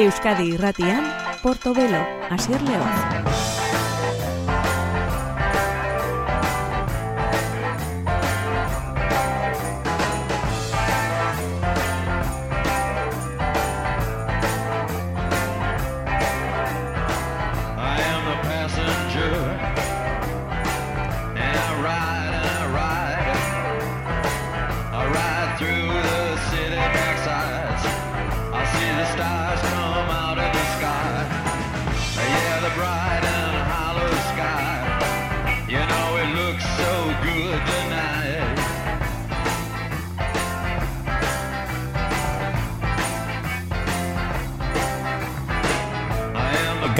Euskadi Irratian, Portobelo, Asier León.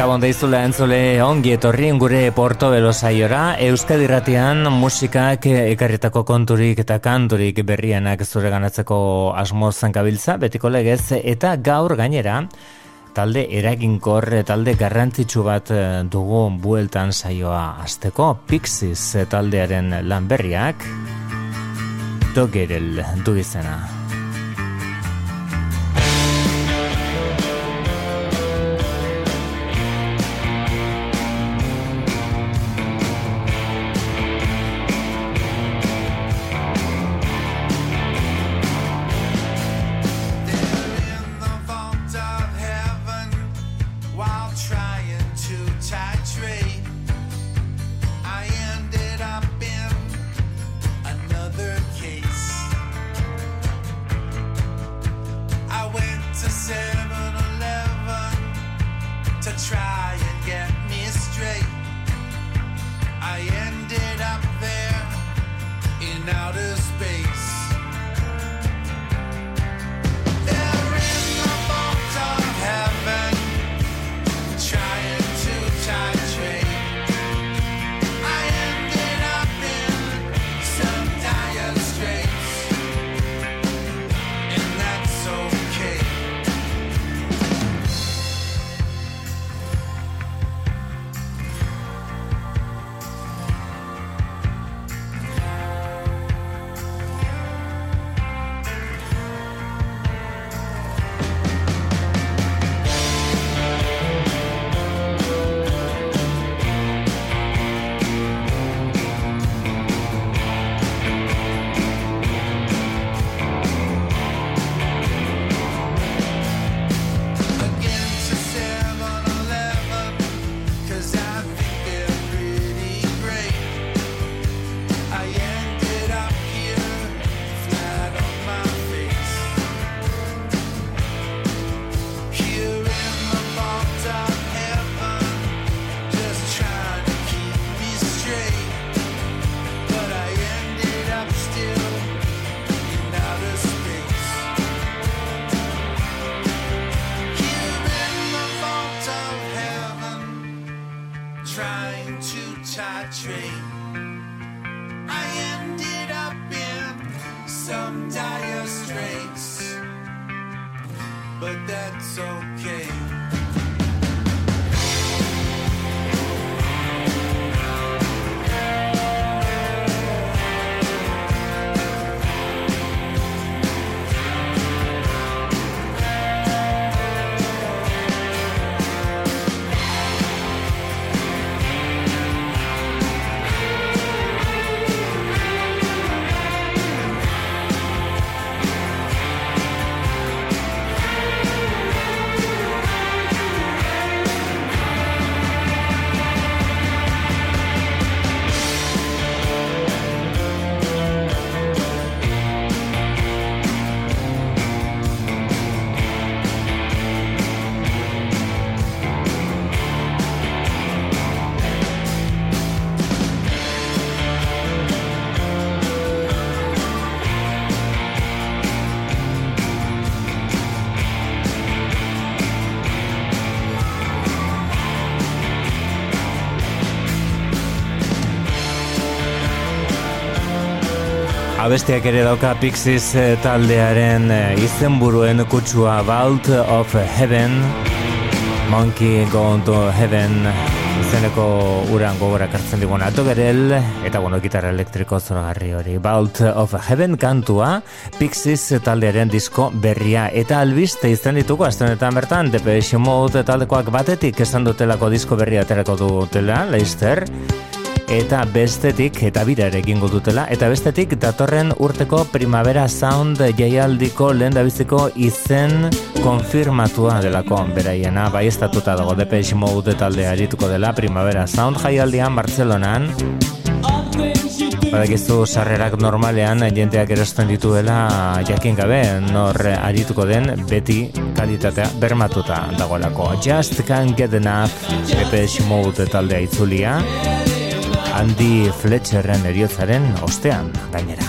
Gabon deizula entzule ongi etorri gure Porto Belosaiora Euskadi Ratian musikak ekarritako konturik eta kanturik berrienak zure ganatzeko asmo zankabiltza, betiko legez, eta gaur gainera, talde eraginkor, talde garrantzitsu bat eh, dugu bueltan saioa azteko, Pixies taldearen lan berriak, Dogerel du izena. Abestiak ere dauka Pixies eh, taldearen eh, izenburuen kutsua Vault of Heaven. Monkey Gone to Heaven izeneko uran gogora kartzen diguna. Dogerel eta bueno, gitarra elektriko zoragarri hori. Vault of Heaven kantua Pixies taldearen disko berria. Eta albiste izan dituko astenetan bertan. Depeche Mode taldekoak batetik esan dutelako disko berria aterako dutela Leicester eta bestetik eta bira ere egingo dutela eta bestetik datorren urteko Primavera Sound jaialdiko lehen dabiziko izen konfirmatua delako. Beraiena bai estatuta dago Depeche Mode talde arituko dela Primavera Sound jaialdian Bartzelonan. Badakizu sarrerak normalean jenteak erosten dituela jakin gabe nor arituko den beti kalitatea bermatuta dagoelako. Just Can't Get Enough Depeche Mode taldea itzulia Andy Fletcherren eriotzaren ostean gainera.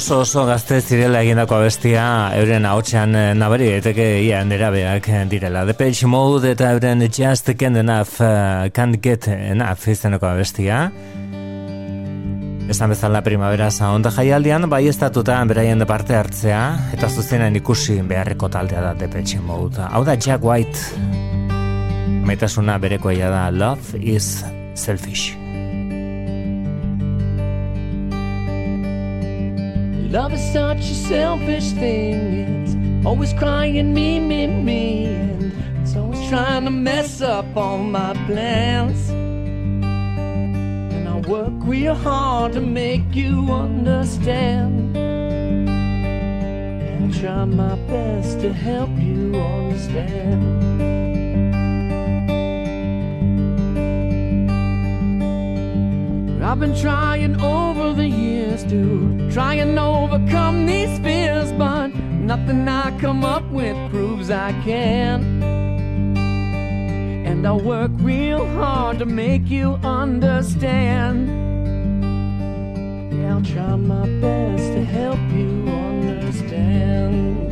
Oso oso gazte zirela egindako abestia euren ahotsean eh, nabari eteke ia nerabeak direla. The Page Mode eta euren Just Can't Enough, uh, Can't Get Enough izeneko abestia. Esan bezala primavera zaonda jaialdian, bai estatuta beraien parte hartzea, eta zuzenan ikusi beharreko taldea da The Page Mode. Hau da Jack White, maitasuna berekoia da Love is Selfish. Such a selfish thing. It's always crying me, me, me. And it's always trying to mess up all my plans. And I work real hard to make you understand. And I try my best to help you understand. I've been trying over the years to try and overcome these fears, but nothing I come up with proves I can. And I work real hard to make you understand. Yeah, I'll try my best to help you understand.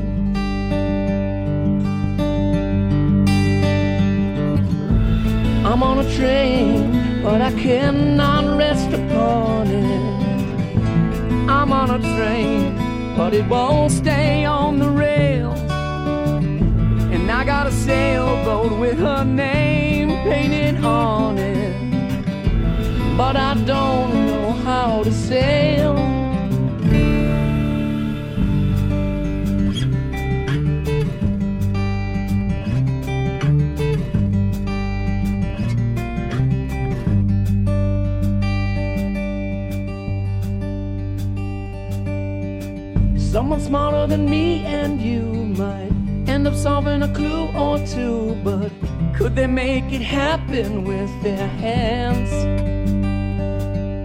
I'm on a train but I cannot rest upon it. I'm on a train, but it won't stay on the rails. And I got a sailboat with her name painted on it. But I don't know how to sail. Someone smarter than me and you might end up solving a clue or two, but could they make it happen with their hands?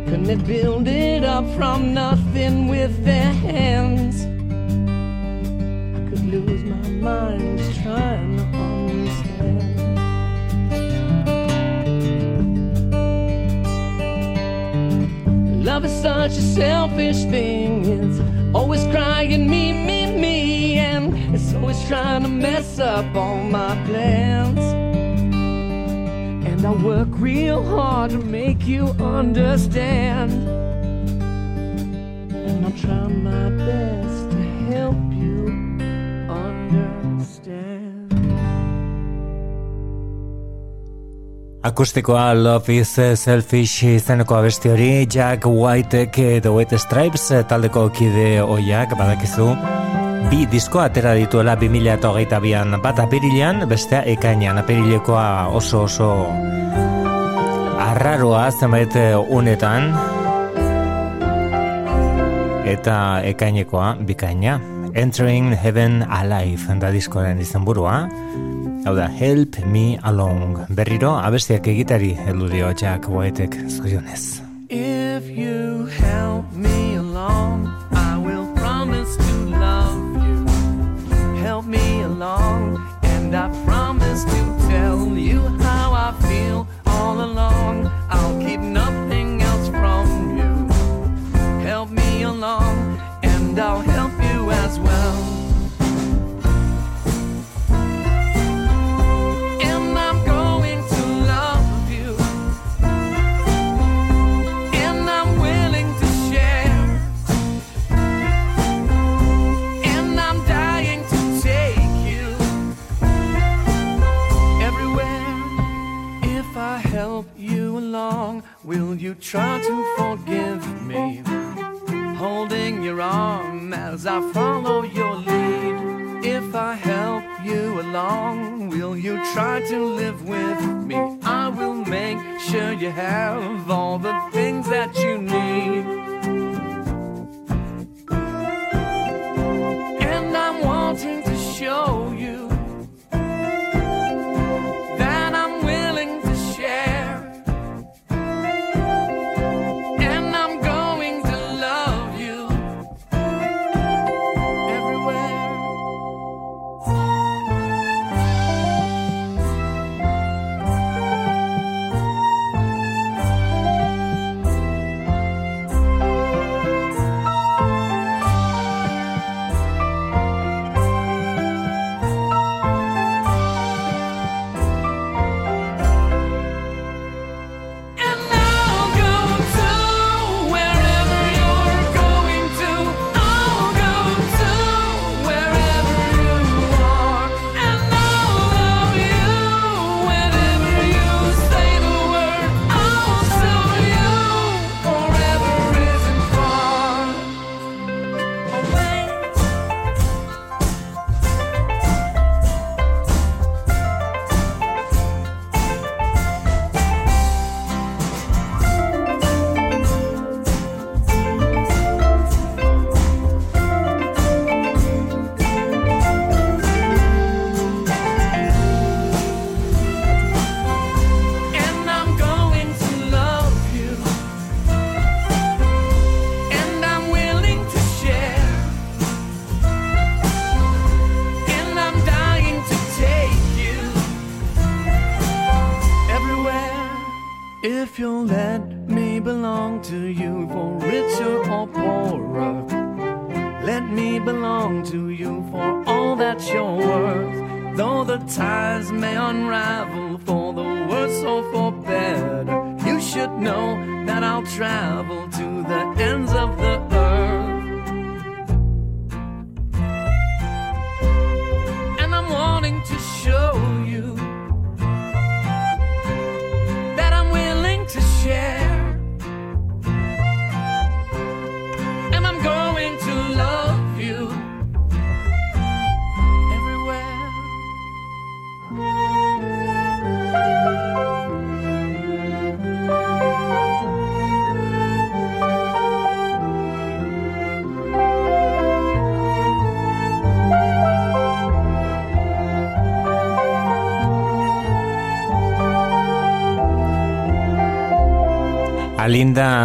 Couldn't they build it up from nothing with their hands? I could lose my mind just trying to understand. Love is such a selfish thing. It's Always crying me, me, me, and it's always trying to mess up all my plans. And I work real hard to make you understand. And I'm trying my best Akustikoa Love is Selfish izeneko abesti hori Jack Whitek The White Stripes taldeko kide oiak badakizu. Bi disko atera dituela 2008an bat apirilean bestea ekainan apirilekoa oso oso arraroa zenbait unetan. Eta ekainekoa bikaina. Entering Heaven Alive da diskoaren izenburua Hau da, Help Me Along. Berriro, abestiak egitari heldu dio Jack Whitek zorionez. If you help me along, I will promise to love you. Help me along, and I promise to tell you how I feel all along. I'll keep nothing else from you. Help me along, and I'll will you try to forgive me? Holding your arm as I follow your lead. If I help you along, will you try to live with me? I will make sure you have all the things that you need. And I'm wanting to show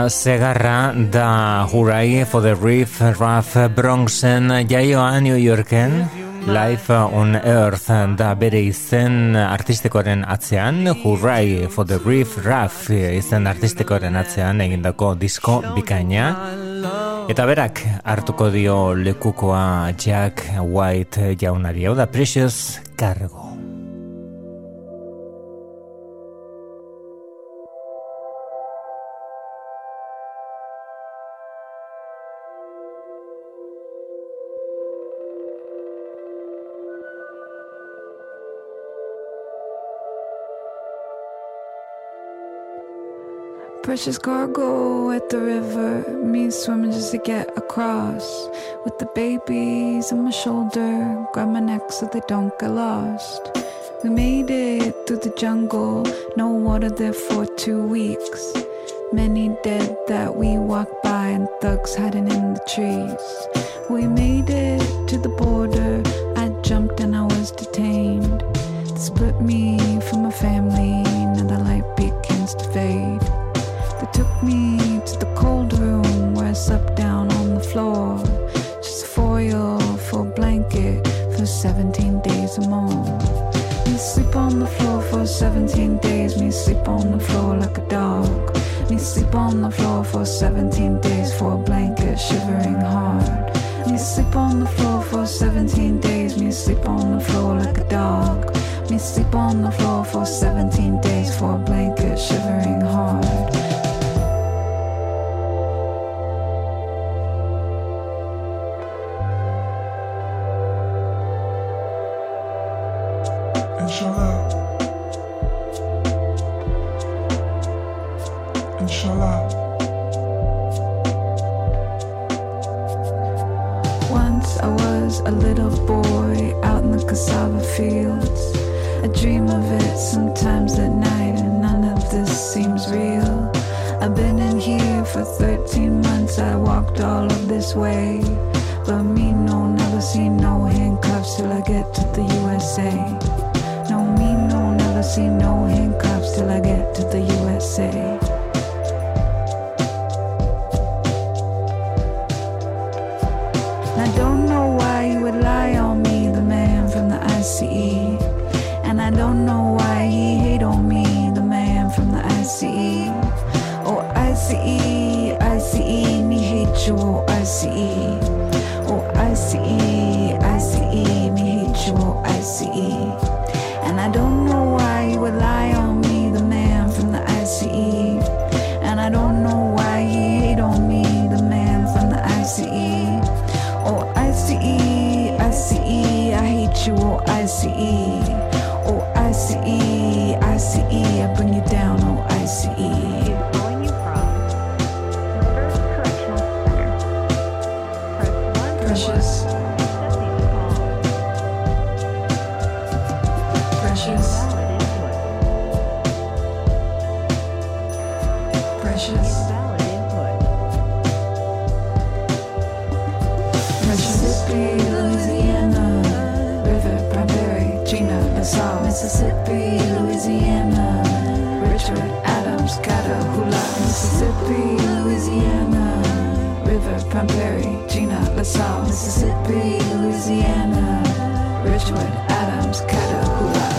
Segarra da Hurai for the Reef Raf Bronxen jaioa New Yorken Life on Earth da bere izen artistikoaren atzean. Hurai for the Reef Raf izen artistikoaren atzean egindako disko bikaina. Eta berak hartuko dio lekukoa Jack White jaunari. Hau da Precious Cargo Precious cargo at the river, me swimming just to get across. With the babies on my shoulder, grab my neck so they don't get lost. We made it through the jungle, no water there for two weeks. Many dead that we walked by, and thugs hiding in the trees. We made it to the border, I jumped and I was detained. They split me dog. Sleep on the floor for 17 days for a blanket, shivering hard. Me sleep on the floor for 17 days. Me sleep on the floor like a dog. Me sleep on the floor for 17 days for a blanket, shivering hard. Precious. Mississippi, Louisiana, River, Primary, Gina, Nassau, Mississippi, Louisiana, Richard, Adams, Catahoula, Mississippi, Louisiana, River, Primary, Gina, Lasalle, Mississippi, Louisiana, Richard, Adams, Catahoula.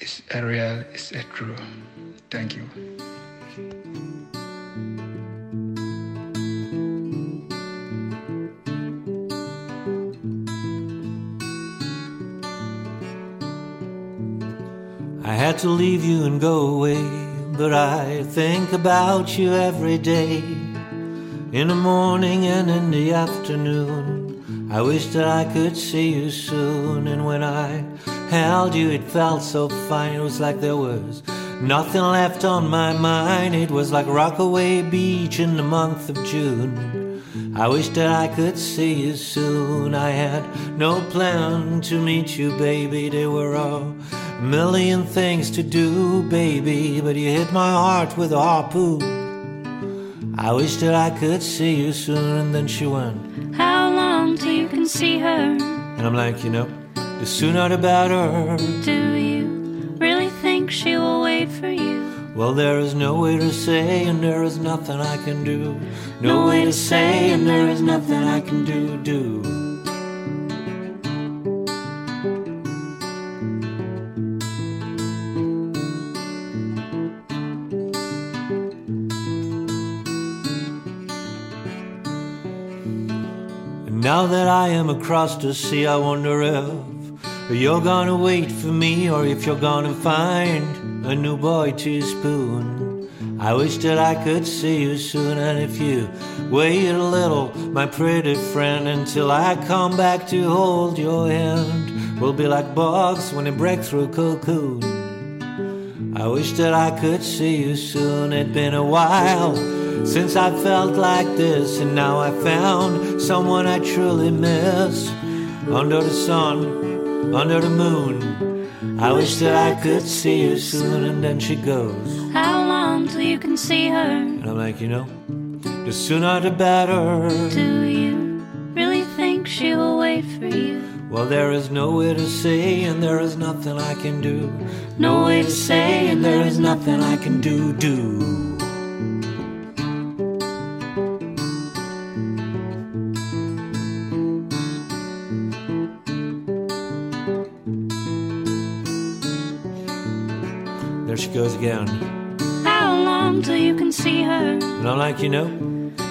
is a real, is a true. Thank you. I had to leave you and go away, but I think about you every day. In the morning and in the afternoon, I wish that I could see you soon. And when I held you, it felt so fine. It was like there was nothing left on my mind. It was like Rockaway Beach in the month of June. I wish that I could see you soon. I had no plan to meet you, baby. There were a million things to do, baby, but you hit my heart with a harpoon. I wish that I could see you soon. And then she went, How long till you can see her? and I'm like, you know, the sooner the better. Do you really think she will wait for you? Well, there is no way to say, and there is nothing I can do. No way to say, and there is nothing I can do, do. And now that I am across the sea, I wonder if you're gonna wait for me or if you're gonna find a new boy to spoon. I wish that I could see you soon, and if you wait a little, my pretty friend, until I come back to hold your hand, we'll be like bugs when they break through cocoon. I wish that I could see you soon. It'd been a while since I felt like this, and now I found someone I truly miss. Under the sun, under the moon. I wish that I could see you soon. And then she goes, How long till you can see her? and I'm like, you know, the sooner the better. Do you really think she will wait for you? Well, there is no way to say, and there is nothing I can do. No way to say, and there is nothing I can do, do. There she goes again. How long till you can see her? And I'm like, you know,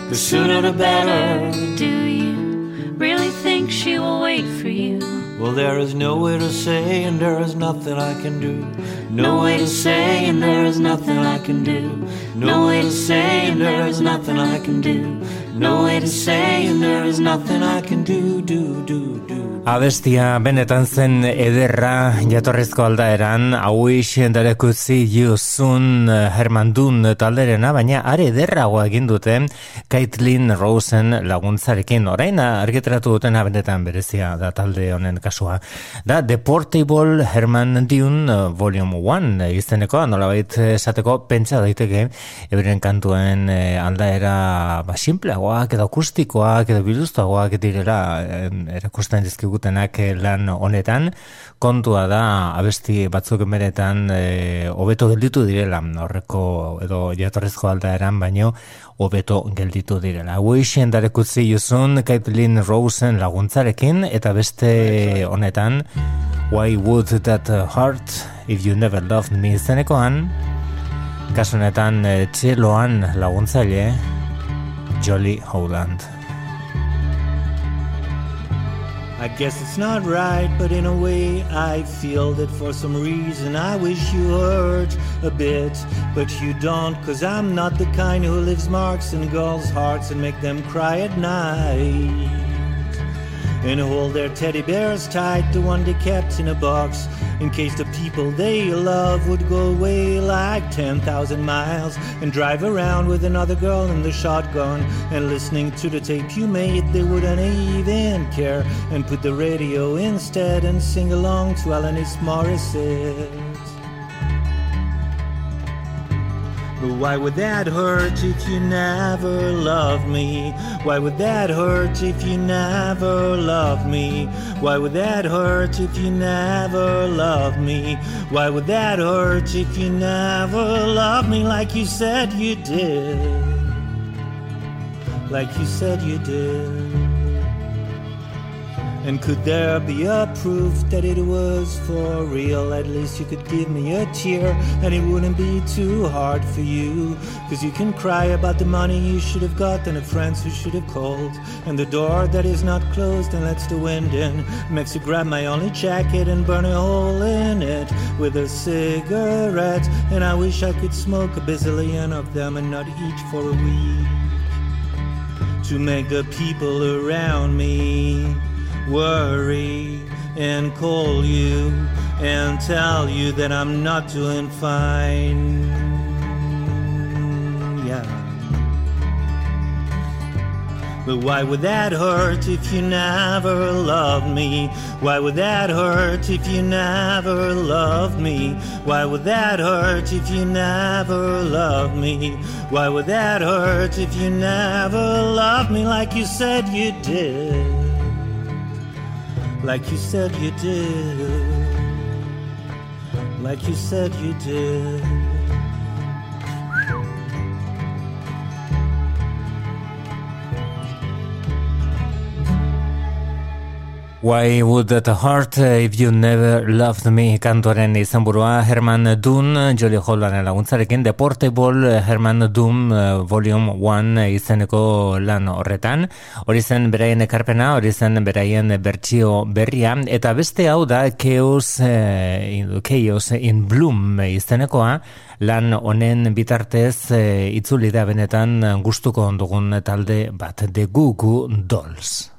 the sooner the better. Do you really think she will wait for you? Well, there is no way to say, and there is nothing I can do. No way to say, and there is nothing I can do. No way to say, and there is nothing I can do. No way to say, and there is nothing I can do, do, do, do. Abestia benetan zen ederra jatorrizko aldaeran, wish that I could see you soon Herman Dun talderena, baina are ederragoa egin dute Caitlin Rosen laguntzarekin orain argitratu dutena benetan berezia da talde honen kasua. Da The Portable Herman Dune uh, Volume 1 izeneko, nolabait esateko pentsa daiteke euren kantuen eh, aldaera ba, simpleagoak edo akustikoak edo biluztuagoak direla eh, erakusten dizkigutenak eh, lan honetan kontua da abesti batzuk beretan eh, hobeto gelditu direla horreko edo jatorrezko aldaeran baino hobeto gelditu direla. Wishing that I could see you soon, Caitlin Rosen laguntzarekin, eta beste honetan, Why would that hurt if you never loved me izenekoan, kasu honetan eh, txeloan laguntzaile, Jolly Howland. I guess it's not right, but in a way I feel that for some reason I wish you hurt a bit. But you don't, cause I'm not the kind who leaves marks in girls' hearts and make them cry at night. And hold their teddy bears tight, the one they kept in a box, in case the people they love would go away like 10,000 miles and drive around with another girl in the shotgun. And listening to the tape you made, they wouldn't even care. And put the radio instead and sing along to Alanis Morissette. But why would that hurt if you never loved me? Why would that hurt if you never loved me? Why would that hurt if you never loved me? Why would that hurt if you never loved me like you said you did? Like you said you did. And could there be a proof that it was for real? At least you could give me a cheer, and it wouldn't be too hard for you. Cause you can cry about the money you should have got and the friends who should have called. And the door that is not closed and lets the wind in makes you grab my only jacket and burn a hole in it with a cigarette. And I wish I could smoke a bazillion of them and not each for a week to make the people around me worry and call you and tell you that I'm not doing fine. Yeah. But why would that hurt if you never loved me? Why would that hurt if you never loved me? Why would that hurt if you never loved me? Why would that hurt if you never loved me like you said you did? Like you said you did. Like you said you did. Why would that hurt if you never loved me kantoren izenburua Herman Dunn, Jolly Holland laguntzarekin Deportable Herman Dunn Volume 1 izeneko lan horretan. Hori zen beraien ekarpena, hori zen beraien bertsio berria, eta beste hau da Chaos, uh, Chaos in Bloom izenekoa, lan honen bitartez uh, itzuli da benetan gustuko ondugun talde bat, The Goo Goo Dolls.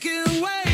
taken away.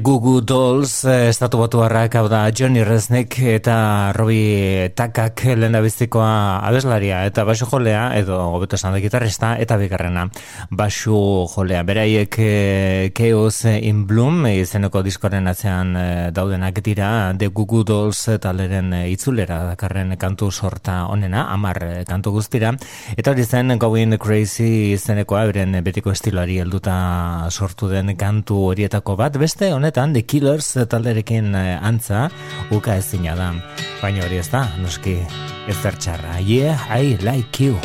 Goo Goo Dolls, eh, estatu batu harrak, hau da, Johnny Resnick eta Robbie Takak lehen bizikoa abeslaria eta basu jolea, edo gobeto esan da gitarrista, eta bigarrena basu jolea. Beraiek e, Chaos in Bloom, izeneko diskoren atzean e, daudenak dira, Goo Goo Dolls taleren e, itzulera dakarren kantu sorta onena, amar kantu guztira, eta hori zen Going Crazy izenekoa, beren betiko estiloari helduta sortu den kantu horietako bat, beste honetan The Killers talderekin eh, antza uka ezina da. Baina hori ez da, noski ez txarra. Yeah, I like you.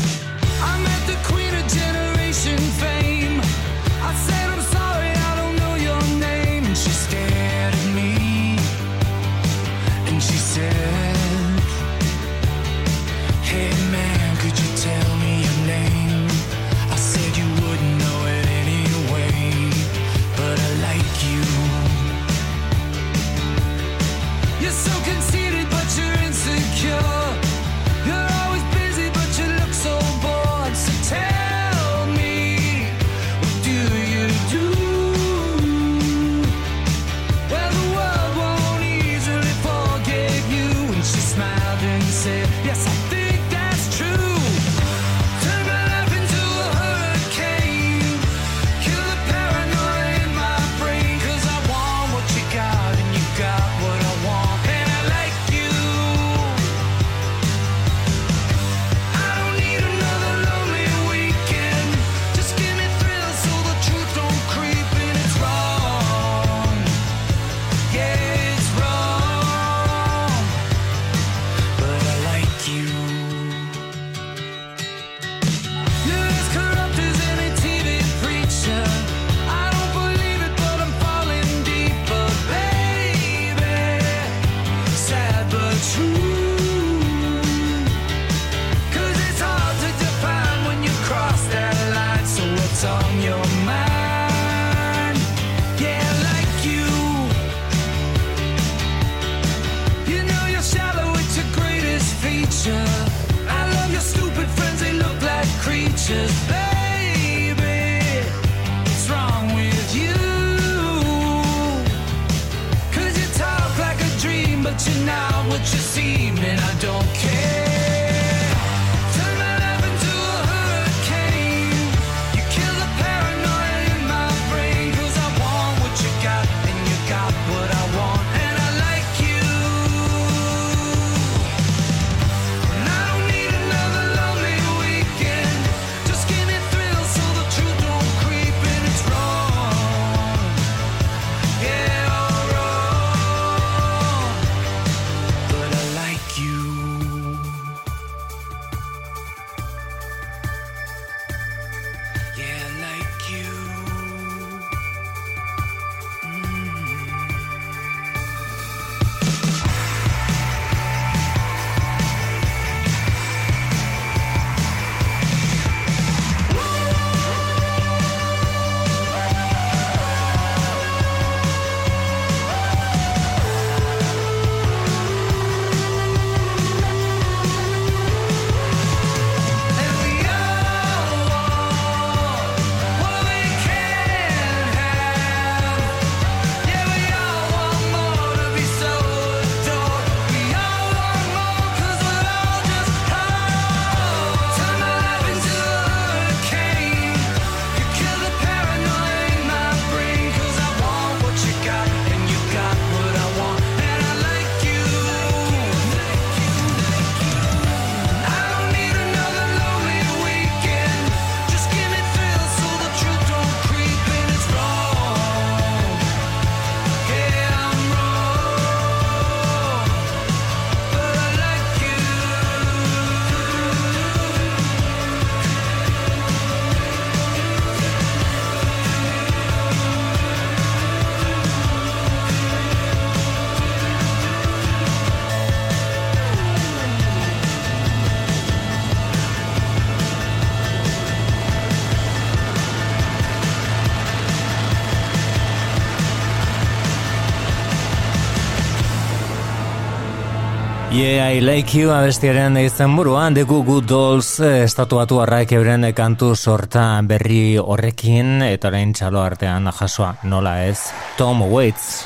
I like you abestiaren izan buruan, The Goo Goo Dolls eh, estatuatu arraik euren kantu sorta berri horrekin, eta orain txalo artean jasoa nola ez, Tom Waits.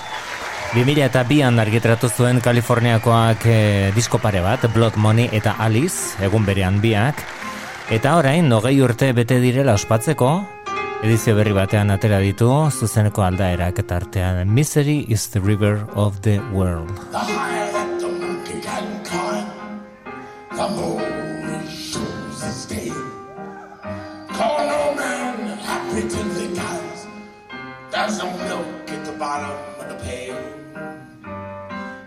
2000 eta bian argitratu zuen Kaliforniakoak eh, disko pare bat, Blood Money eta Alice, egun berean biak, eta orain, nogei urte bete direla ospatzeko, edizio berri batean atera ditu, zuzeneko aldaerak eta artean, Misery is the river of the world. The moon shows his tail. Call no man happy till he dies. There's no milk at the bottom of the pail.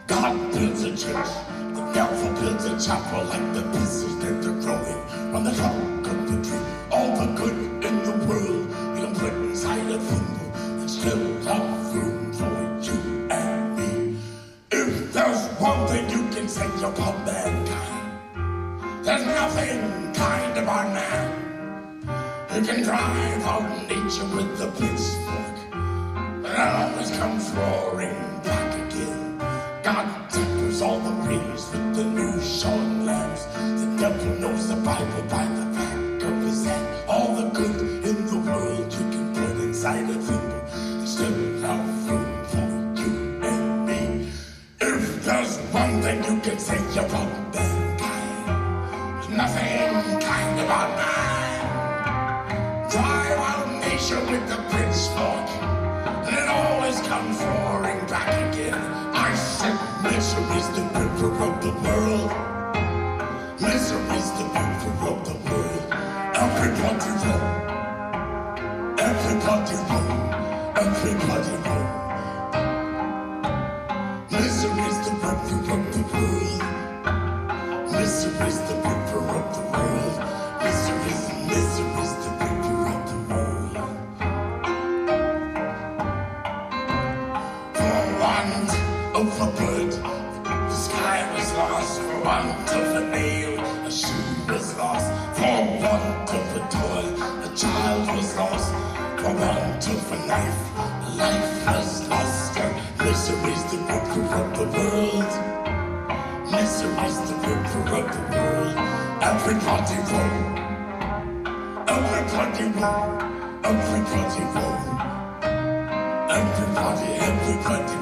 God builds a church, the devil builds a chapel like the pieces that they're growing on the trunk of the tree. All the good in the world you can put inside a thimble and still have room for you and me. If there's one thing you can say about mankind. There's nothing kind about man who can drive out nature with the pitchfork, but it always comes roaring back again. God tempers all the rays with the new shone lamps. The devil knows the Bible by the back of his hand. All the good in the world you can put inside a thimble and still have room for you and me. If there's one thing you can say about nothing kind about man. Drive out nature with the pitchfork, and it always comes roaring back again. I said misery's the river of the world. Misery's the river of the world. Everybody roll. Everybody roll. Everybody. A the sky was lost. For want of a nail, a shoe was lost. For want of a toy, a child was lost. For want of a knife, life was lost. Misery's the river of the world. Misery's the river of the world. Everybody roll. Everybody roll. Everybody. Everybody, everybody. Everybody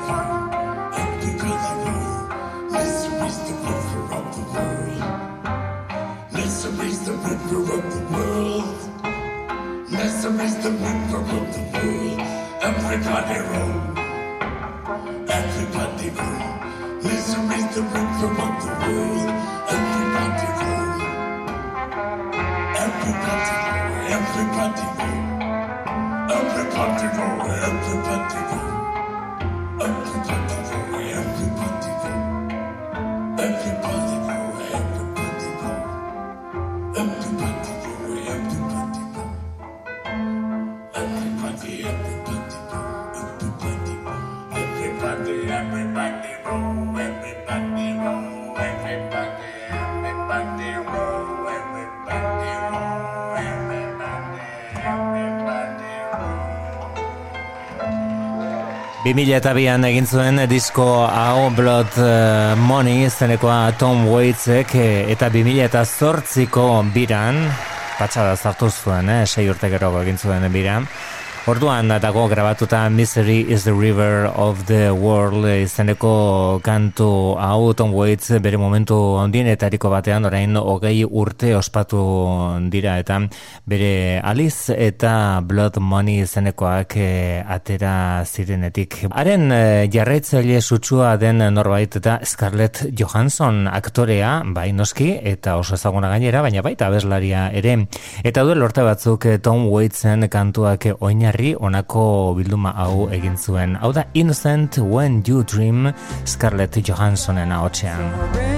2002an egin zuen disko hau Blood eh, Money izenekoa Tom Waitsek eh, eta 2008ko biran patxada zartu zuen, eh, sei urte geroko egin zuen biran. Orduan dago grabatuta Misery is the River of the World izeneko kantu hau Tom Waits bere momentu ondienetariko batean orain hogei urte ospatu dira eta bere Alice eta Blood Money izenekoak eh, atera zirenetik. Haren eh, jarraitzaile sutsua den norbait eta Scarlett Johansson aktorea, bai noski, eta oso ezaguna gainera, baina baita abeslaria ere. Eta duel lorte batzuk eh, Tom Waitsen kantuak oinarri onako bilduma hau egin zuen. Hau da Innocent When You Dream Scarlett Johanssonen ahotsean.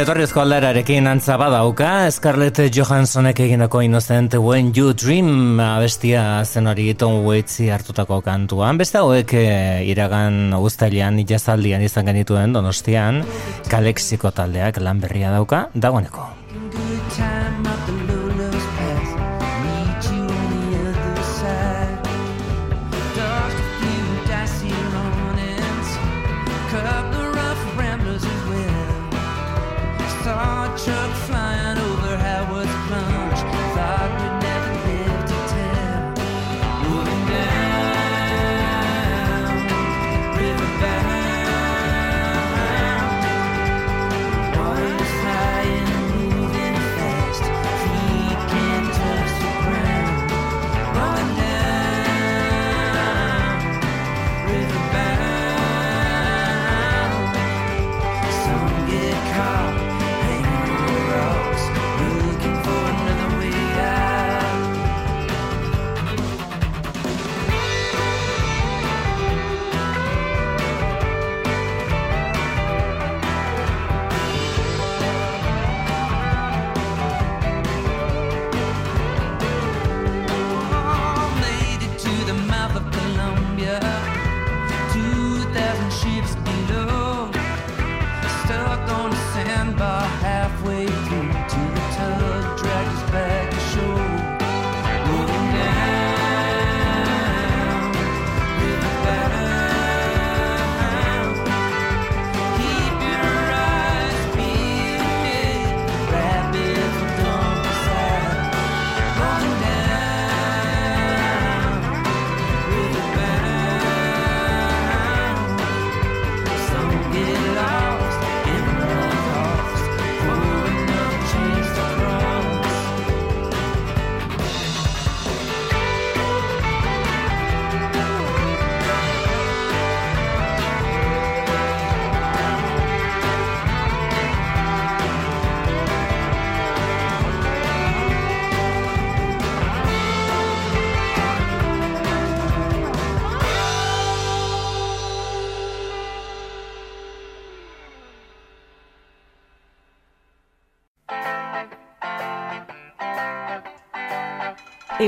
Jatorrizko alderarekin antza badauka, Scarlett Johanssonek egindako Innocent When You Dream abestia zen hori Tom Waitsi hartutako kantuan. Beste hauek eh, iragan guztailean jazaldian izan genituen donostian, kalexiko taldeak lan berria dauka, dagoeneko.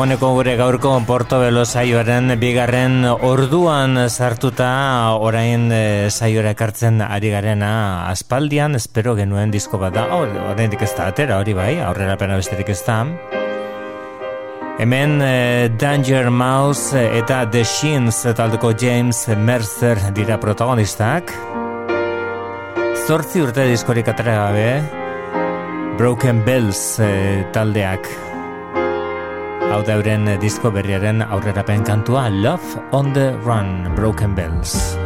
Dagoeneko gure gaurko Porto Belo saioaren bigarren orduan sartuta orain e, saiora ekartzen ari garena aspaldian, espero genuen disko bat da, orain ez da atera hori bai, aurrera pena besterik ez da. Hemen e, Danger Mouse eta The Shins taldeko James Mercer dira protagonistak. Zortzi urte diskorik atera gabe, Broken Bells e, taldeak Hau da disko berriaren aurrerapen kantua Love on the Run, Broken Bells.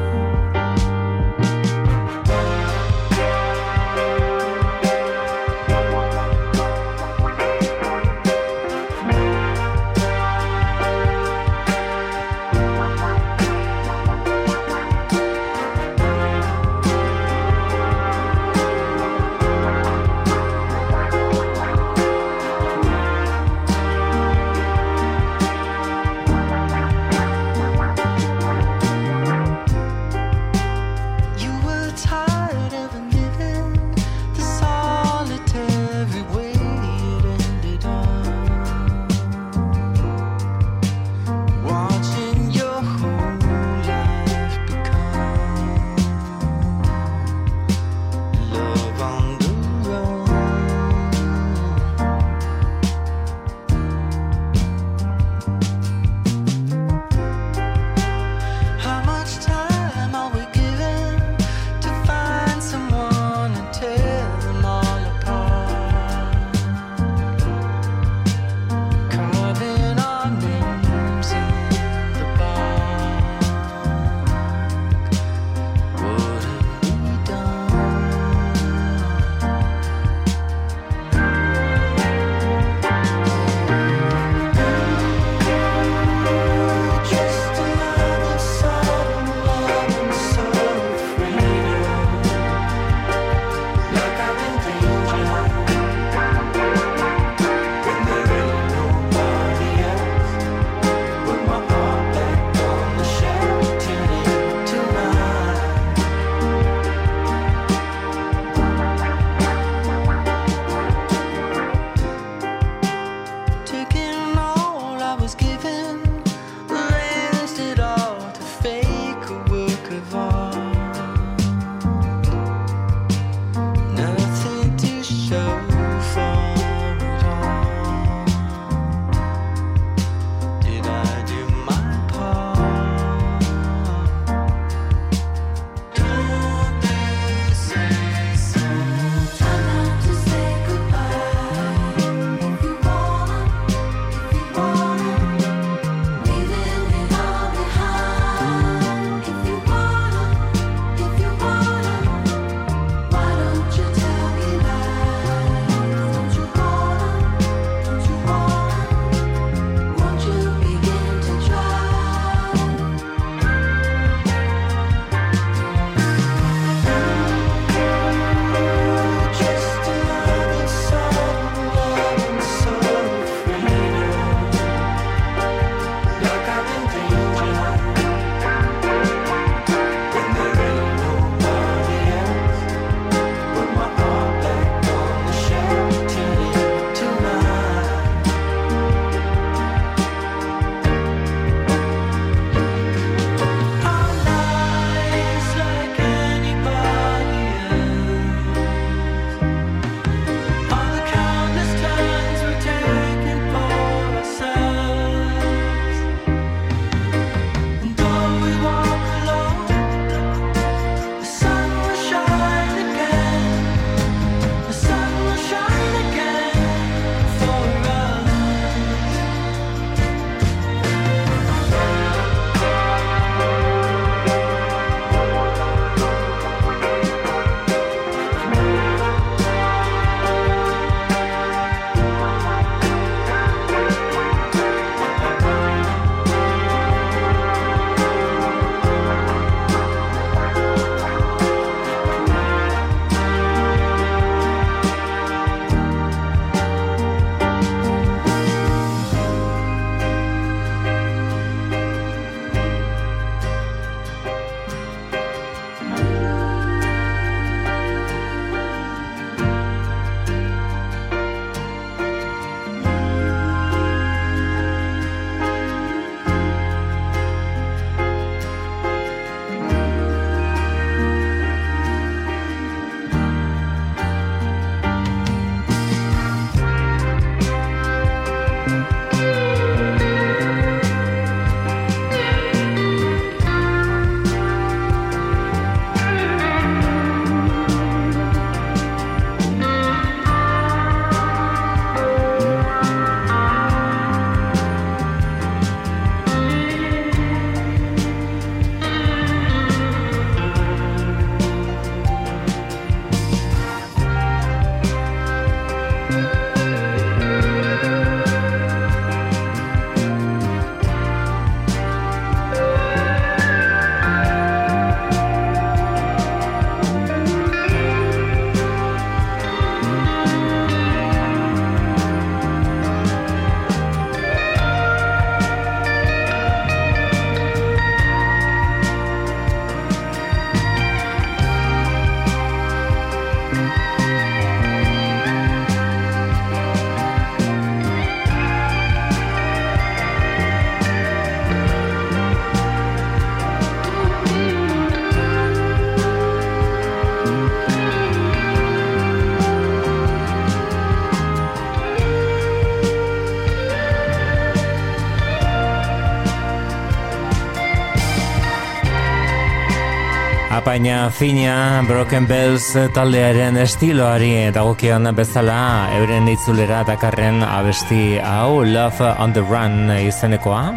Apaina fina Broken Bells taldearen estiloari dagokion bezala euren itzulera dakarren abesti hau Love on the Run izenekoa.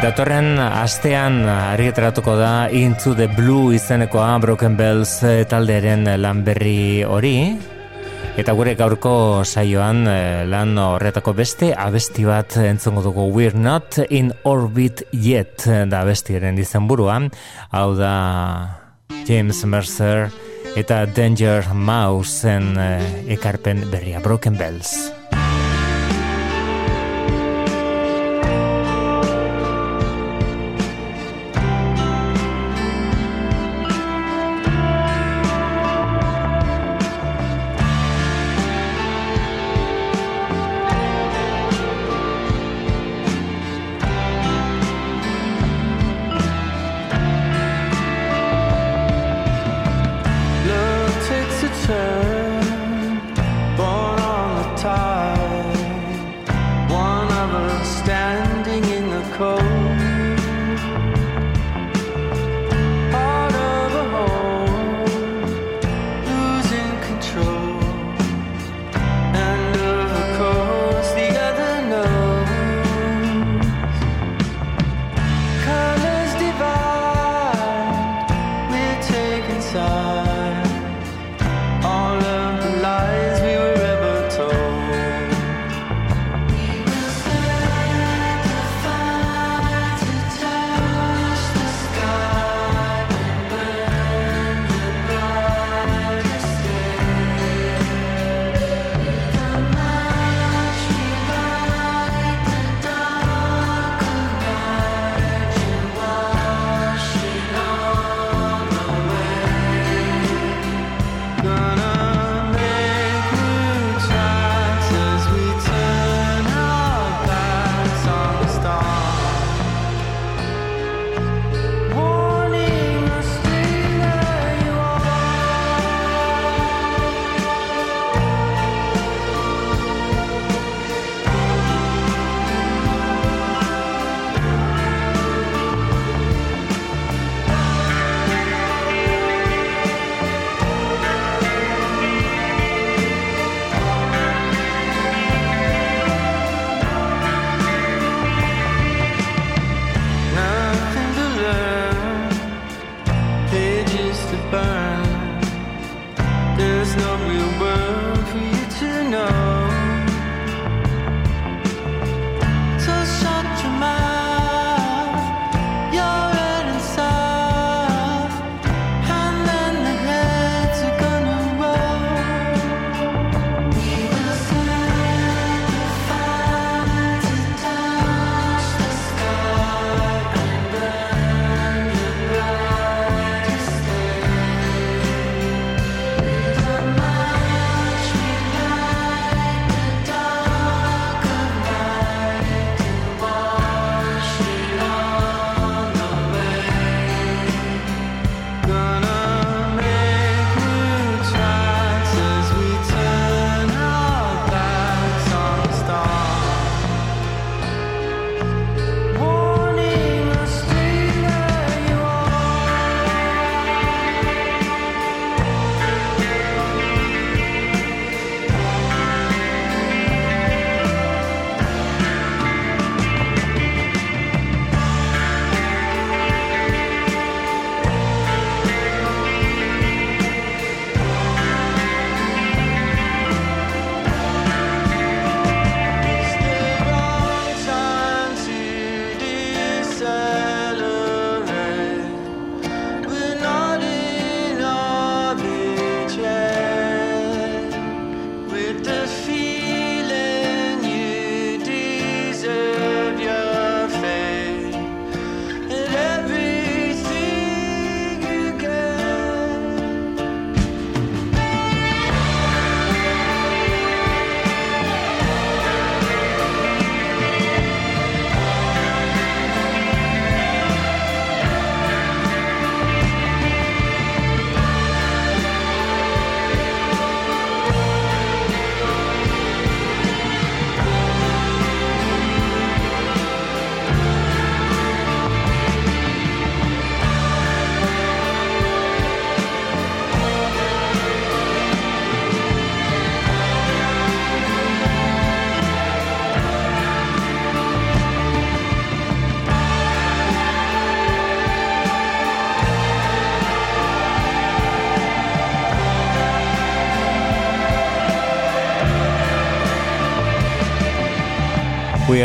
Datorren astean argiteratuko da Into the Blue izenekoa Broken Bells taldearen lanberri hori. Eta gure gaurko saioan eh, lan horretako beste abesti bat entzongo dugu We're Not in Orbit Yet da abestiaren izan buruan. Hau da James Mercer eta Danger Mouseen eh, ekarpen berria Broken Bells.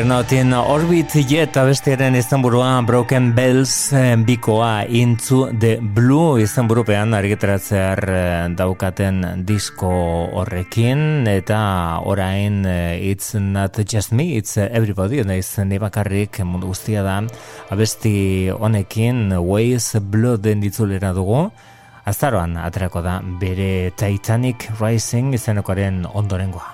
We are not in orbit yet abestiaren izenburua Broken Bells eh, bikoa Into the Blue izenburupean argitaratzear eh, daukaten disko horrekin. Eta orain eh, It's not just me, it's everybody naiz ni bakarrik mundu guztia da. Abesti honekin Ways Blood den ditzulera dugu. Azaroan aterako da bere Titanic Rising izenekoaren ondorengoa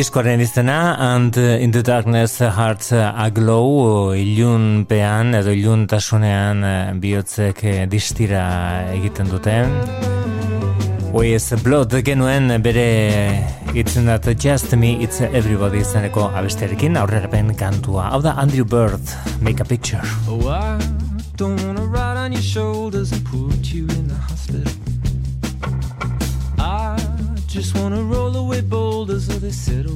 Diskoaren izena, and in the darkness hearts aglow, ilunpean edo iluntasunean eh, bihotzek eh, distira egiten duten. Oi ez blood genuen bere itzen dat just me, it's everybody izeneko abesterekin aurrerapen kantua. Hau da Andrew Bird, make a picture. Oh, I don't wanna ride on your shoulders and put you in the hospital. I just wanna roll away boulders, so they said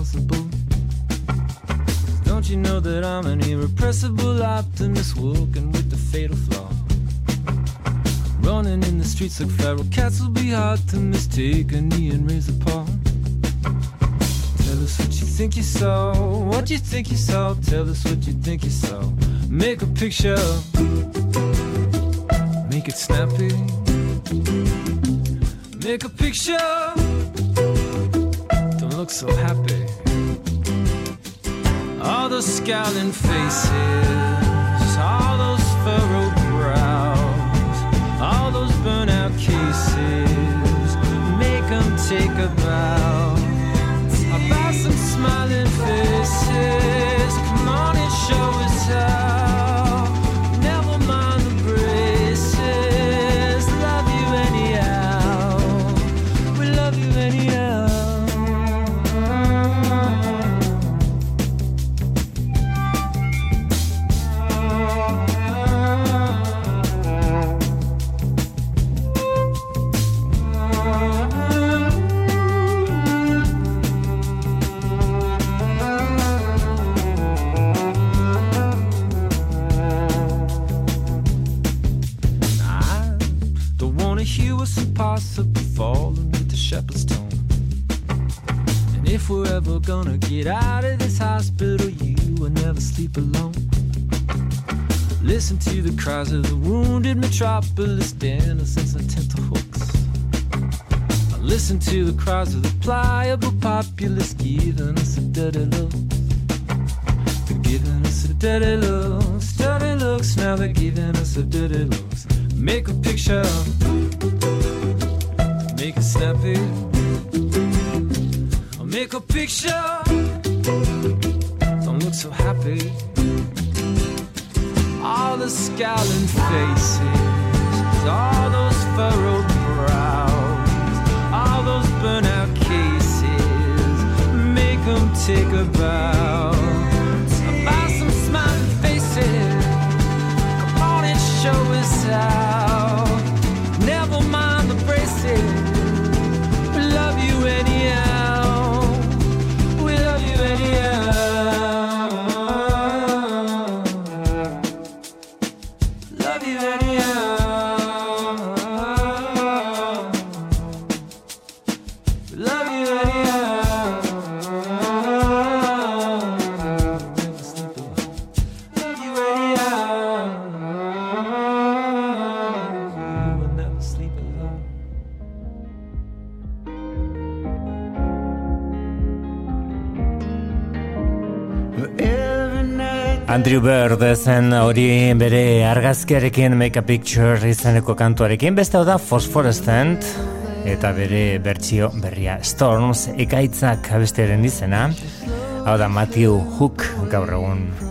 impossible. Don't you know that I'm an irrepressible optimist walking with the fatal flaw? Running in the streets like feral cats will be hard to mistake a knee and raise a paw. Tell us what you think you saw, what you think you saw. Tell us what you think you saw. Make a picture, make it snappy. Make a picture, don't look so happy. Scowling faces, all those furrowed brows, all those burnout cases. Make them take a bow. About some smiling faces. Come on and show of the wounded metropolis, denizens and tenterhooks. I listen to the cries of the pliable populace, giving us a dirty look. They're giving us a dirty looks, dirty looks. Now they're giving us a dirty looks. Make a picture, make it snappy. I'll make a picture, don't look so happy. Scowling faces, Bird zen hori bere argazkiarekin Make a Picture izeneko kantuarekin. Beste da Phosphorescent eta bere bertsio berria Storms ekaitzak abestearen izena. Hau da Matthew Hook gaur egun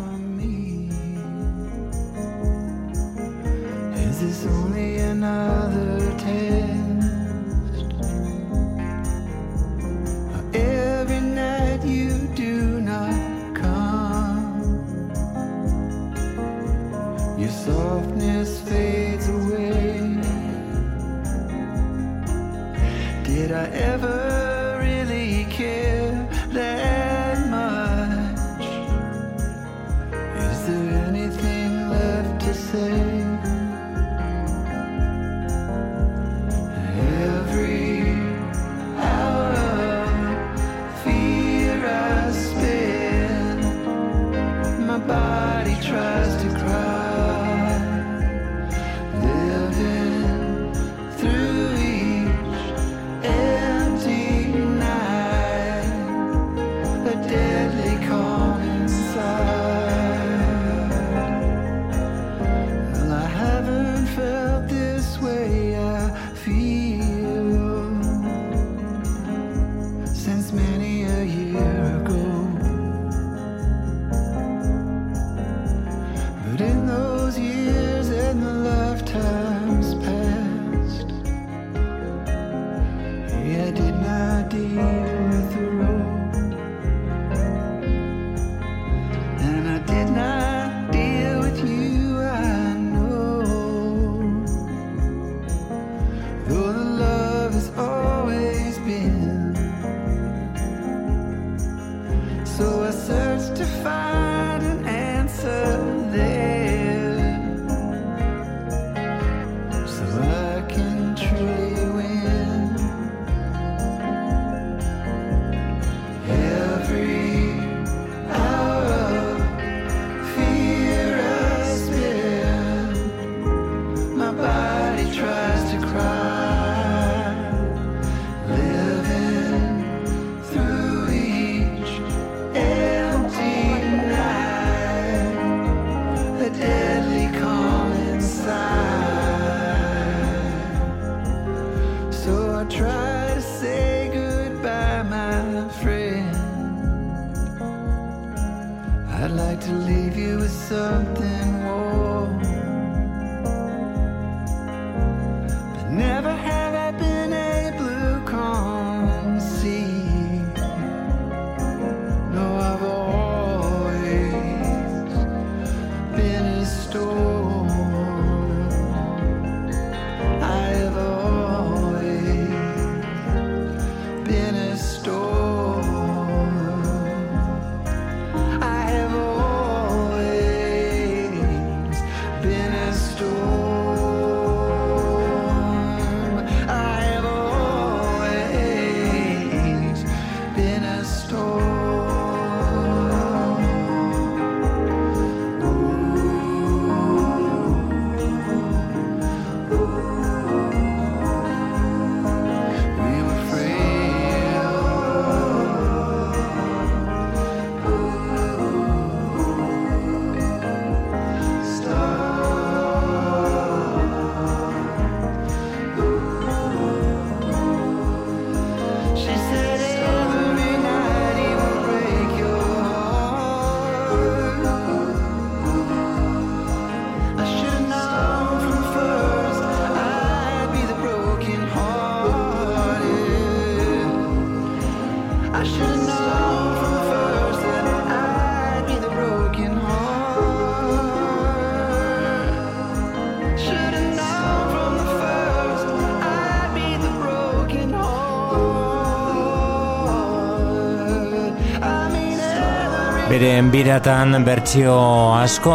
Beren biratan bertsio asko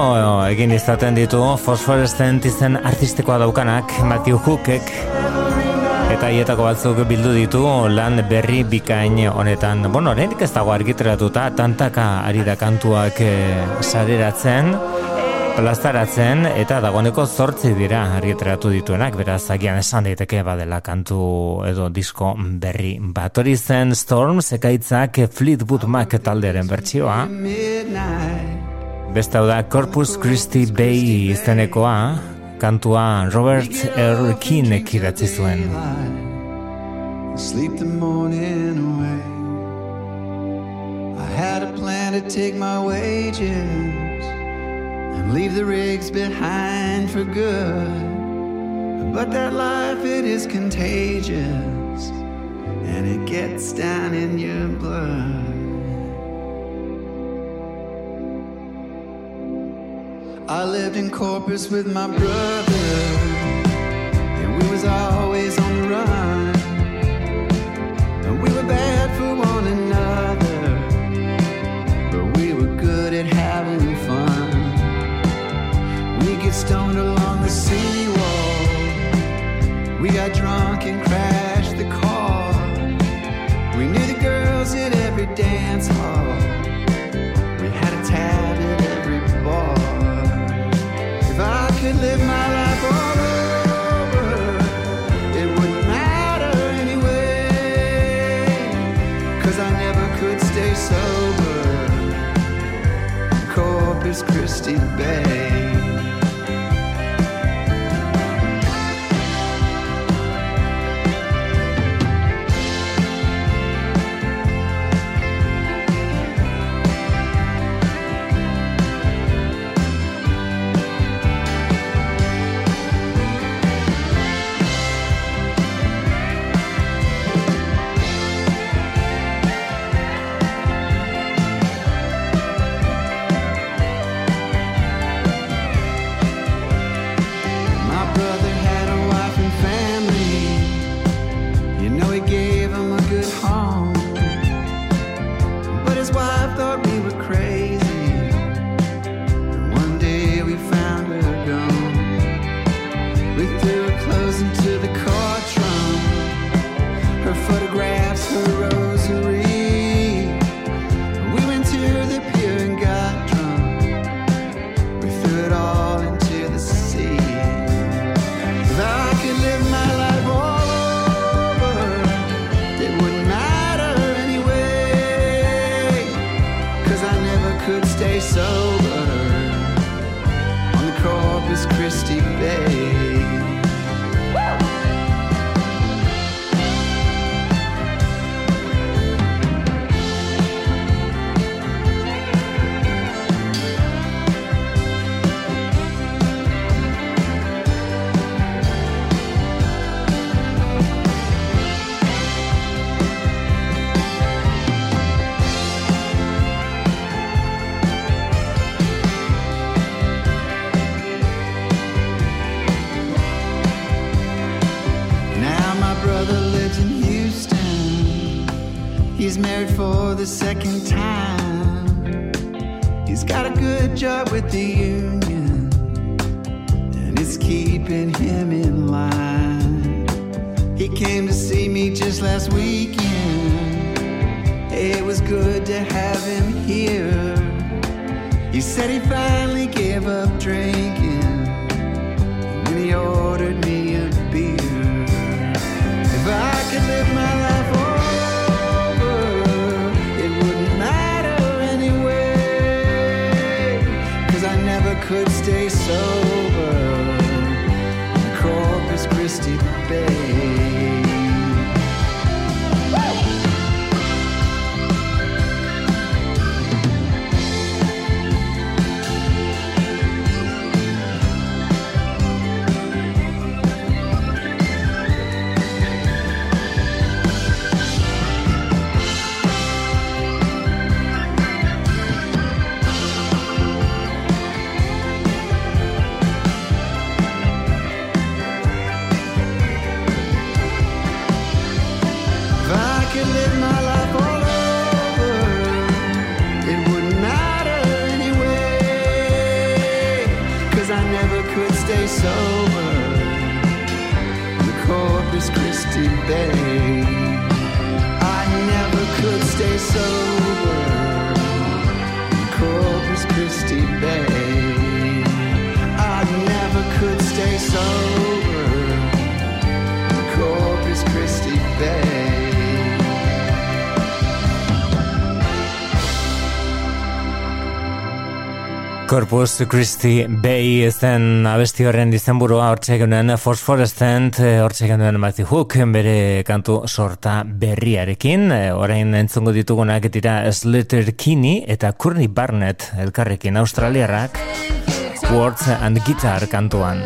egin izaten ditu. Fosforescent izen artistikoa daukanak Matthew Hookek. Eta hietako batzuk bildu ditu lan berri bikain honetan. Bueno, oraindik ez dago argitratuta tantaka ari da kantuak eh, sareratzen plazaratzen eta dagoeneko zortzi dira argiteratu dituenak, beraz agian esan daiteke badela kantu edo disko berri bat. Hori zen Storm sekaitzak Fleetwood Mac taldearen bertsioa. Beste hau da Corpus Christi Bay izenekoa, kantua Robert R. Keane idatzi zuen. Sleep the morning away I had a plan to take my wages and leave the rigs behind for good. But that life, it is contagious and it gets down in your blood. I lived in Corpus with my brother, and we was always on the run. And we were bad stoned along the seawall. We got drunk and crashed the car. We knew the girls at every dance hall. We had a tab at every bar. If I could live my life all over, it wouldn't matter anyway. Cause I never could stay sober. Corpus Christi Bay. misty bay. Corpus Christi Bay zen abesti horren dizenburua hortxe genuen Phosphorescent, eh, hortxe genuen Matthew Hook bere kantu sorta berriarekin, eh, orain entzungo ditugunak dira Slater Kini eta Courtney Barnett elkarrekin australiarrak Words and Guitar kantuan.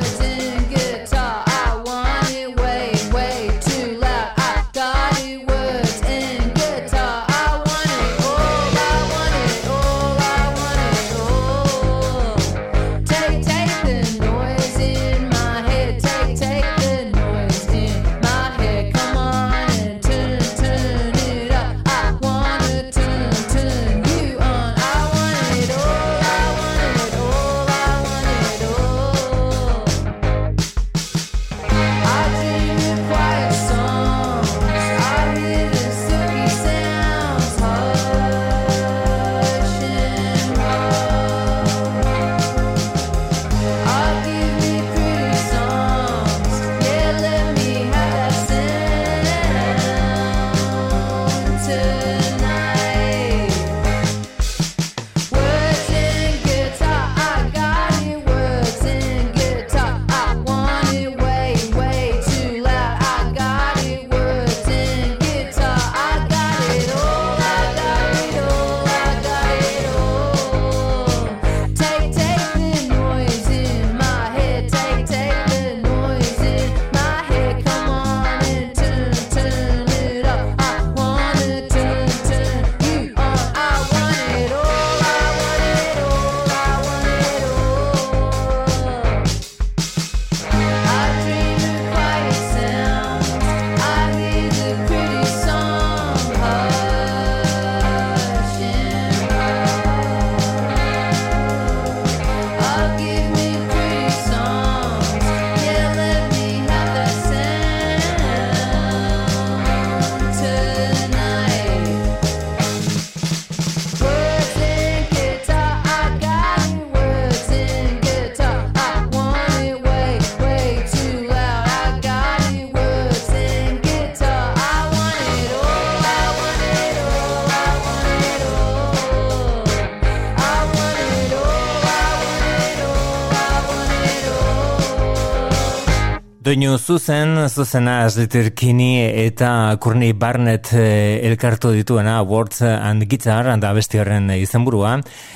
Doinu zuzen, zuzena Slater Kinney eta Courtney Barnett eh, elkartu dituena Words and Guitar da beste horren izenburua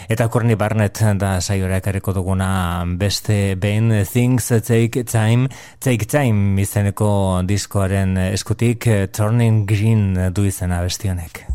eta Courtney Barnett da saiora ekarriko duguna beste behin Things Take Time Take Time izeneko diskoaren eskutik Turning Green du izena beste honek.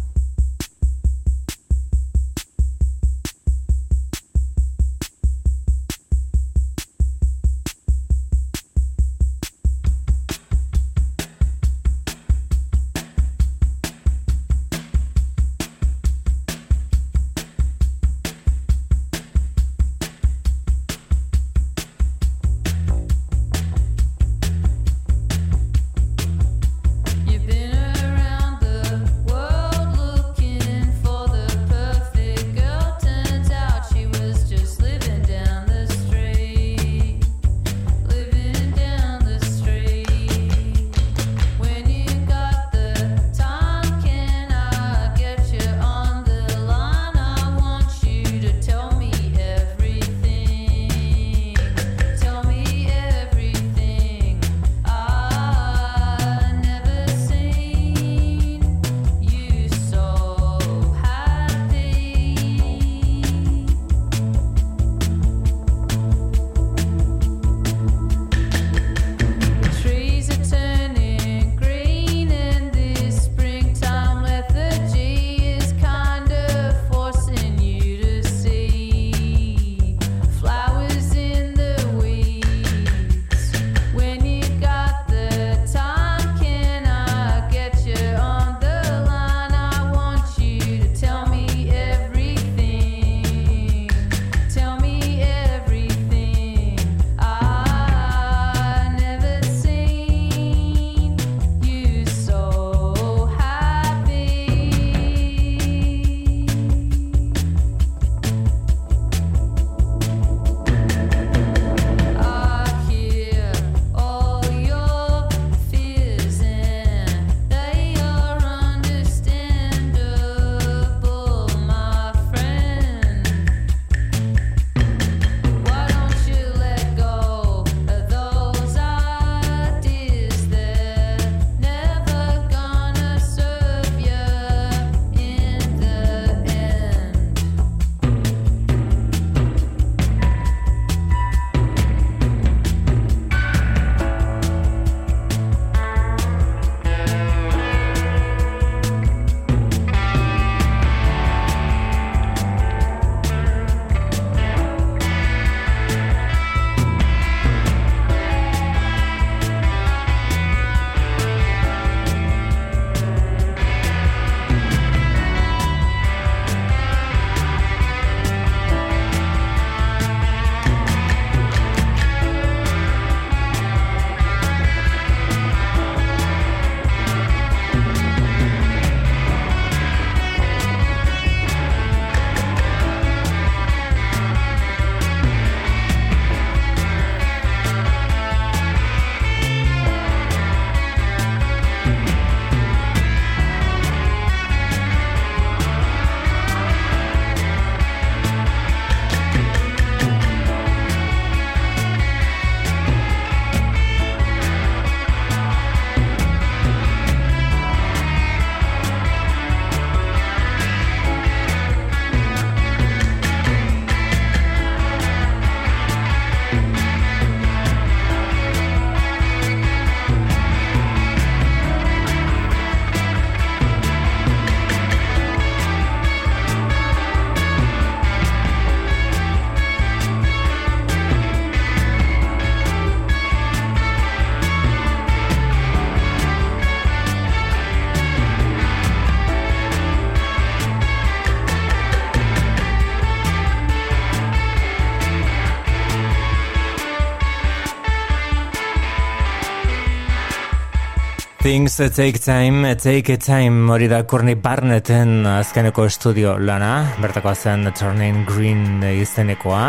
Things take time, take time, hori da Courtney Barnetten azkeneko estudio lana, bertakoa zen Turning Green izenekoa.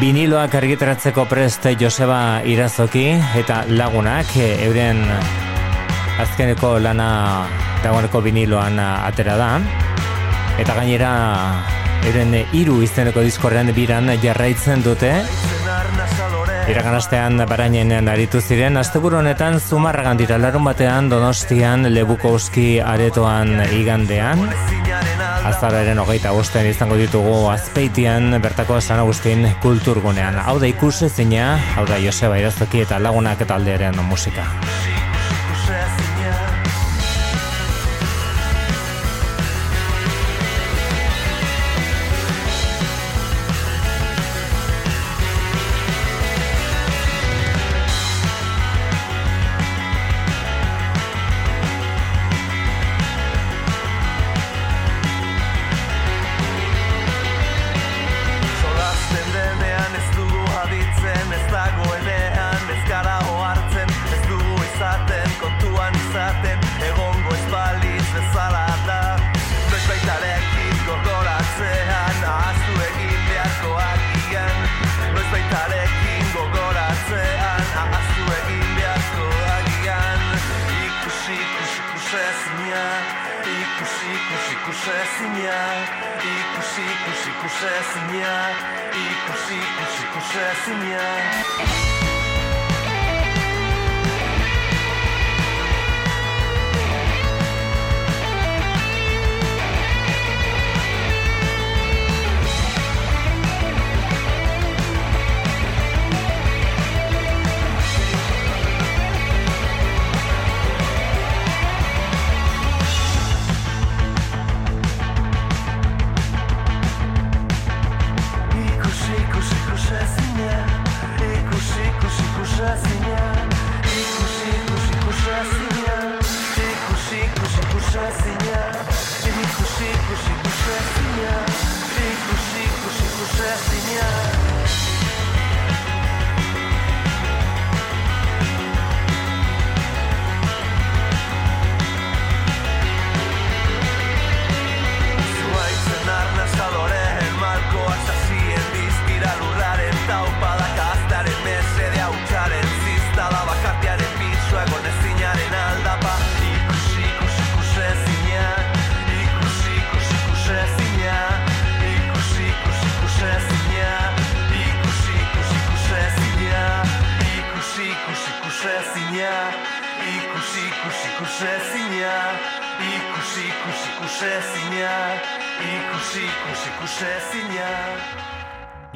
Biniloak argitaratzeko prest Joseba Irazoki eta lagunak eh, euren azkeneko lana dagoeneko biniloan atera da. Eta gainera euren hiru izeneko diskorrean biran jarraitzen dute. Arnasa lore Iragan astean barainen aritu ziren, asteburu honetan zumarragan dira larun batean donostian Lebukowski aretoan igandean. Azararen hogeita bostean izango ditugu azpeitian bertako San Agustin kulturgunean. Hau da ikusezina, hau da Joseba Irazoki eta lagunak eta aldearen musika.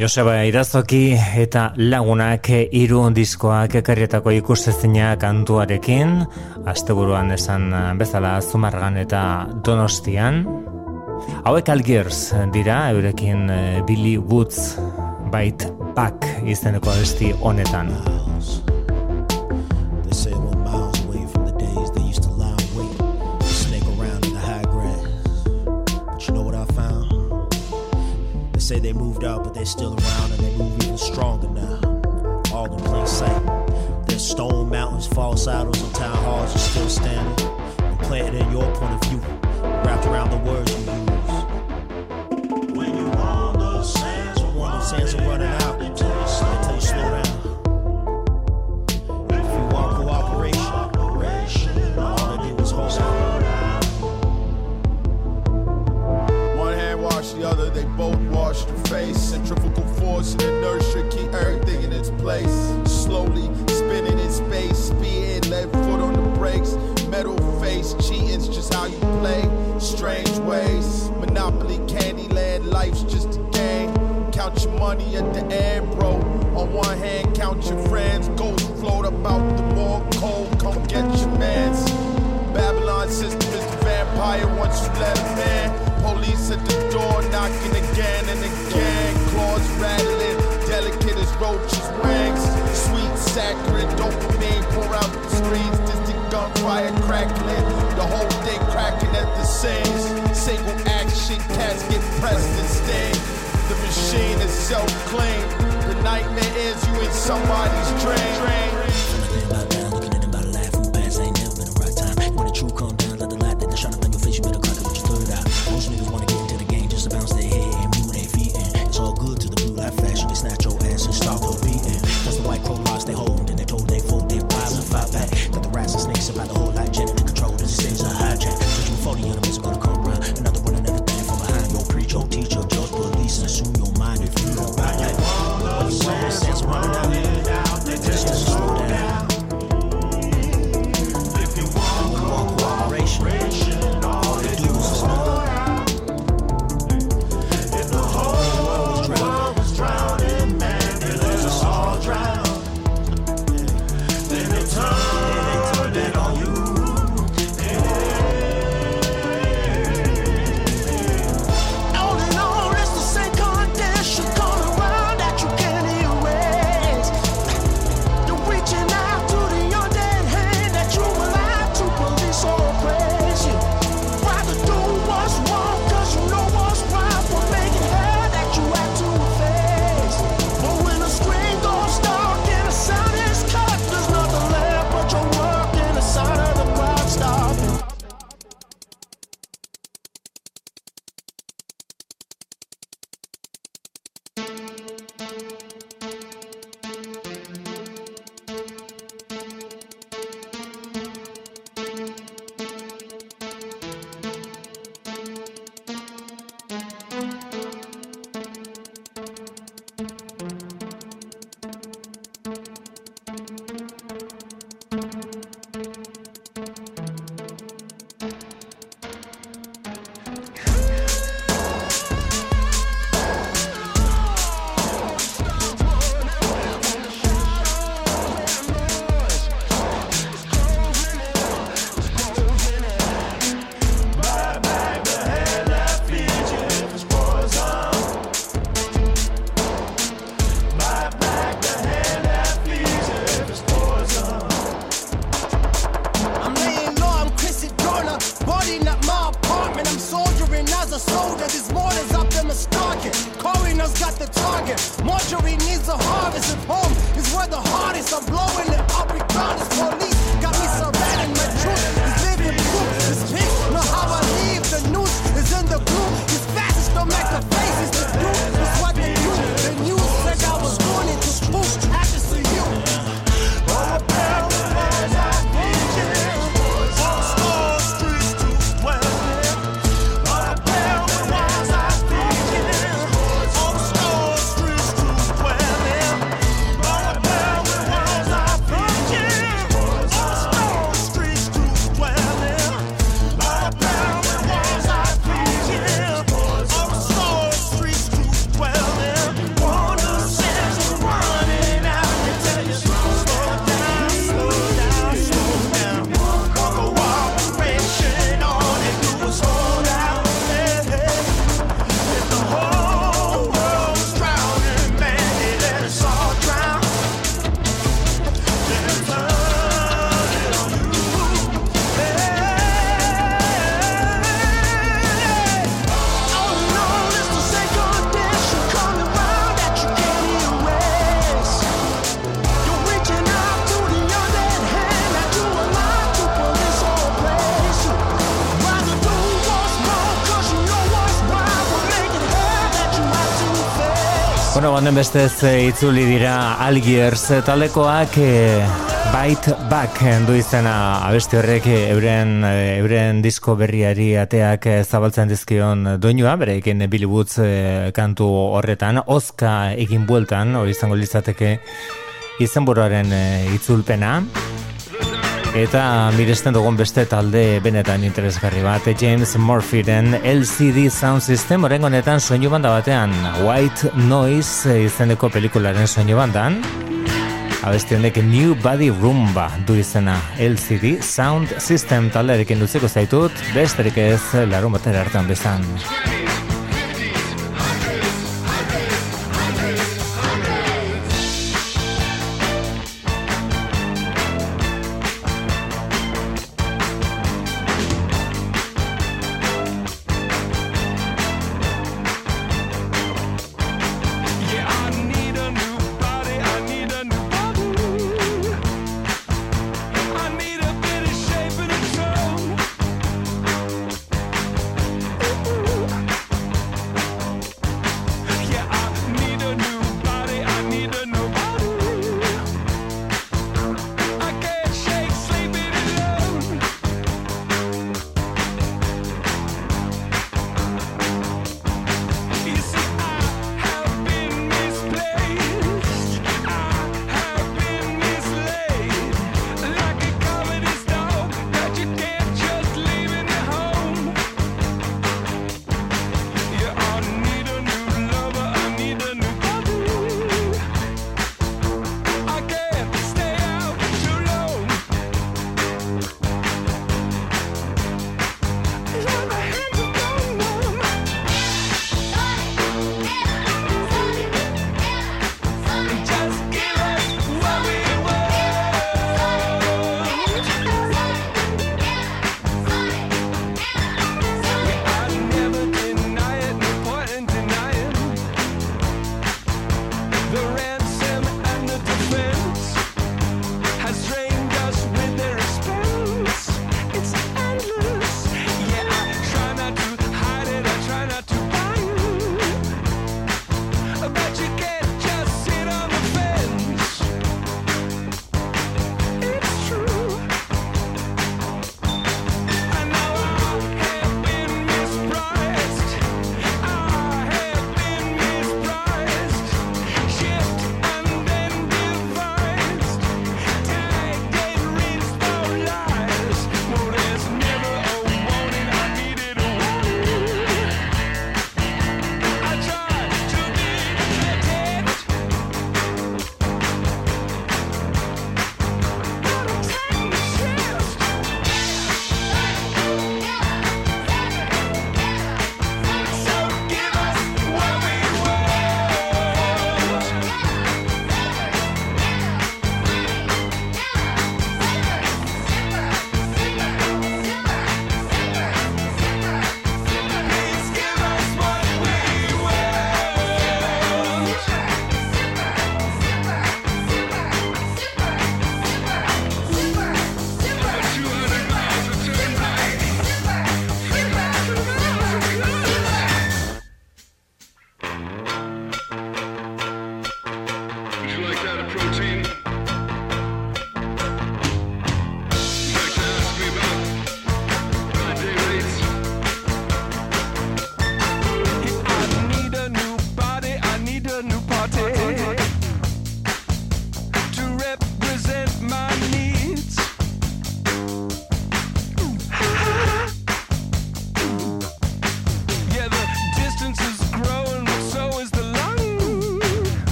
Joseba Irazoki eta lagunak hiru diskoak ekarrietako ikustezina kantuarekin, asteburuan esan bezala Zumargan eta Donostian. Hauek Algiers dira, eurekin eh, Billy Woods Bite Back izeneko abesti honetan. Say they moved out, but they're still around, and they move even stronger now. All in plain sight. There's stone mountains, false idols, and town halls are still standing. And planted in your point of view, wrapped around the words you use. When you on the sands, running out, face. Centrifugal force and inertia keep everything in its place. Slowly spinning in space, speeding, left foot on the brakes. Metal face, cheating's just how you play. Strange ways, Monopoly, Candyland, life's just a game. Count your money at the end, bro. On one hand, count your friends. Ghosts float about the more cold. Come get your mans. Babylon system is the vampire once you let him in. Police at the door knocking again and again. Claws rattling, delicate as roaches' wings. Sweet saccharine dopamine pour out the streets. Distant gunfire crackling. The whole thing cracking at the seams. Single action cats get pressed and sting. The machine is self-clean. The nightmare is you in somebody's dream. When the truth come down, let the light that Cuando Bueno, honen bestez eh, itzuli dira Algiers eh, talekoak eh, Bite Back du izena abesti horrek euren, euren disko berriari ateak zabaltzen dizkion doinua, berekin Billy Woods eh, kantu horretan, Oska egin bueltan, hori izango litzateke izenburuaren eh, itzulpena. Eta miresten dugun beste talde benetan interesgarri bat, James Murphyren LCD Sound System, orengo honetan soinu banda batean, White Noise izeneko pelikularen soinu bandan, abesti honek New Body Rumba du izena LCD Sound System. Taldearekin dutzeko zaitut, besterik ez larun batera hartan bezan.